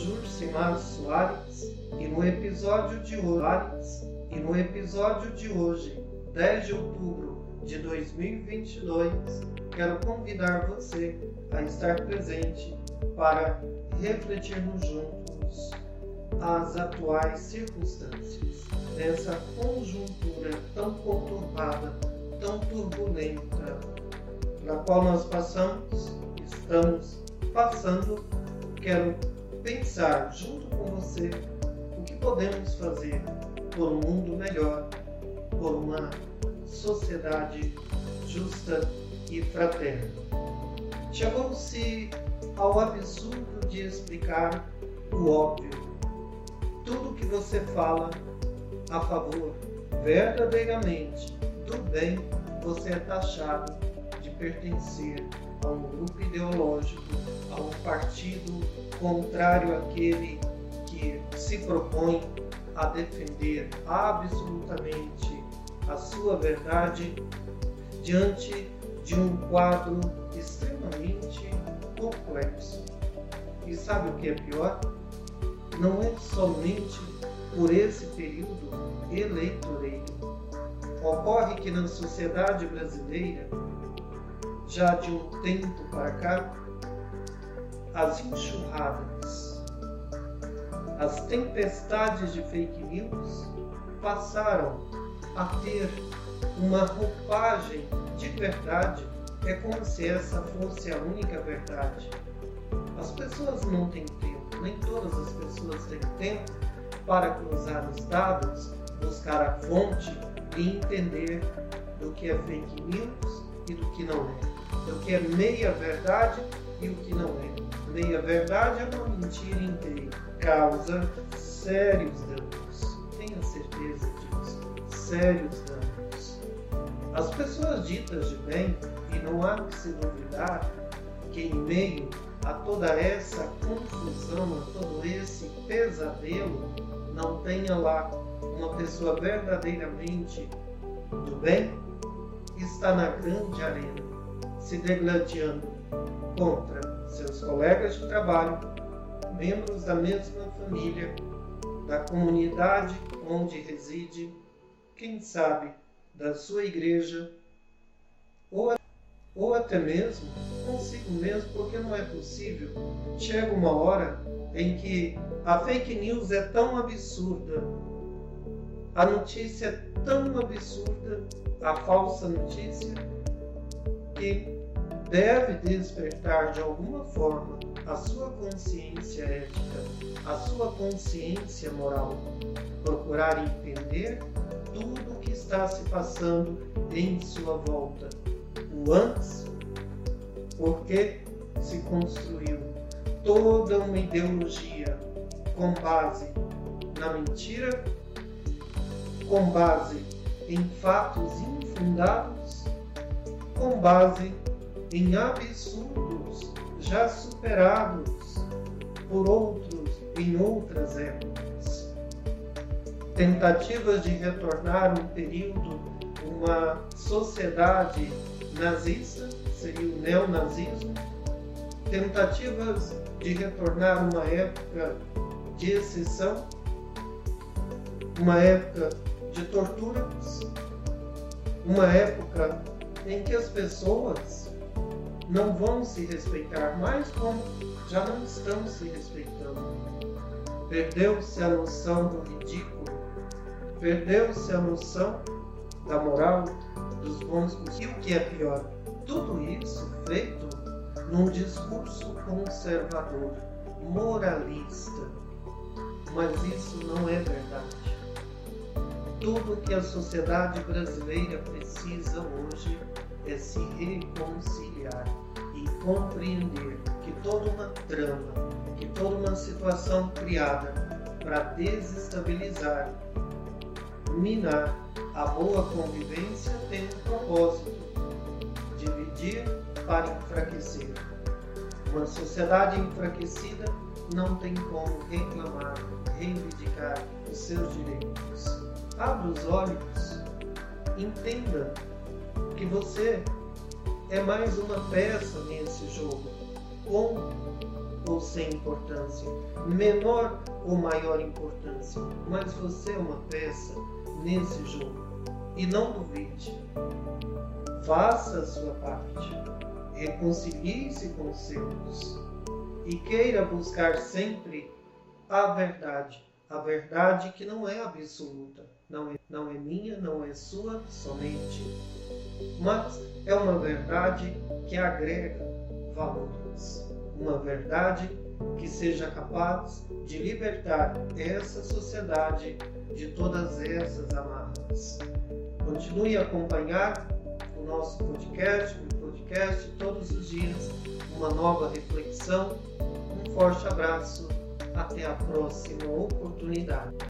Jurcimar Soares e no episódio de hoje, e no episódio de hoje, 10 de outubro de 2022, quero convidar você a estar presente para refletirmos juntos as atuais circunstâncias dessa conjuntura tão conturbada, tão turbulenta, na qual nós passamos, estamos passando. Quero pensar junto com você o que podemos fazer por um mundo melhor, por uma sociedade justa e fraterna. Chegou-se ao absurdo de explicar o óbvio. Tudo que você fala a favor verdadeiramente do bem, você é taxado de pertencer a um grupo ideológico, a um partido contrário àquele que se propõe a defender absolutamente a sua verdade diante de um quadro extremamente complexo. E sabe o que é pior? Não é somente por esse período eleitoreiro. Ocorre que na sociedade brasileira, já de um tempo para cá, as enxurradas, as tempestades de fake news passaram a ter uma roupagem de verdade. É como se essa fosse a única verdade. As pessoas não têm tempo, nem todas as pessoas têm tempo para cruzar os dados, buscar a fonte e entender do que é fake news e do que não é, do que é meia verdade e o que não é. Meia verdade é uma mentira inteira, causa sérios danos. Tenha certeza disso, sérios danos. As pessoas ditas de bem, e não há que se duvidar que em meio a toda essa confusão, a todo esse pesadelo, não tenha lá uma pessoa verdadeiramente do bem, está na grande arena, se degladiando contra seus colegas de trabalho, membros da mesma família, da comunidade onde reside, quem sabe da sua igreja, ou, ou até mesmo consigo mesmo, porque não é possível. Chega uma hora em que a fake news é tão absurda, a notícia é tão absurda, a falsa notícia, que deve despertar de alguma forma a sua consciência ética, a sua consciência moral, procurar entender tudo o que está se passando em sua volta, o antes, porque se construiu toda uma ideologia com base na mentira, com base em fatos infundados, com base em absurdos já superados por outros em outras épocas. Tentativas de retornar um período, uma sociedade nazista, seria o neonazismo, tentativas de retornar uma época de exceção, uma época de torturas, uma época em que as pessoas não vão se respeitar mais como já não estão se respeitando. Perdeu-se a noção do ridículo, perdeu-se a noção da moral, dos bons e o que é pior, tudo isso feito num discurso conservador, moralista. Mas isso não é verdade. Tudo que a sociedade brasileira precisa hoje é se reconciliar e compreender que toda uma trama, que toda uma situação criada para desestabilizar, minar a boa convivência tem um propósito: dividir para enfraquecer. Uma sociedade enfraquecida não tem como reclamar, reivindicar os seus direitos. Abra os olhos, entenda que você é mais uma peça nesse jogo, com ou sem importância, menor ou maior importância, mas você é uma peça nesse jogo. E não duvide, faça a sua parte, reconcilie-se com os seus. E queira buscar sempre a verdade, a verdade que não é absoluta, não é, não é minha, não é sua somente, mas é uma verdade que agrega valores, uma verdade que seja capaz de libertar essa sociedade de todas essas amarras. Continue a acompanhar o nosso podcast, o podcast todos os dias, uma nova reflexão. Um forte abraço, até a próxima oportunidade.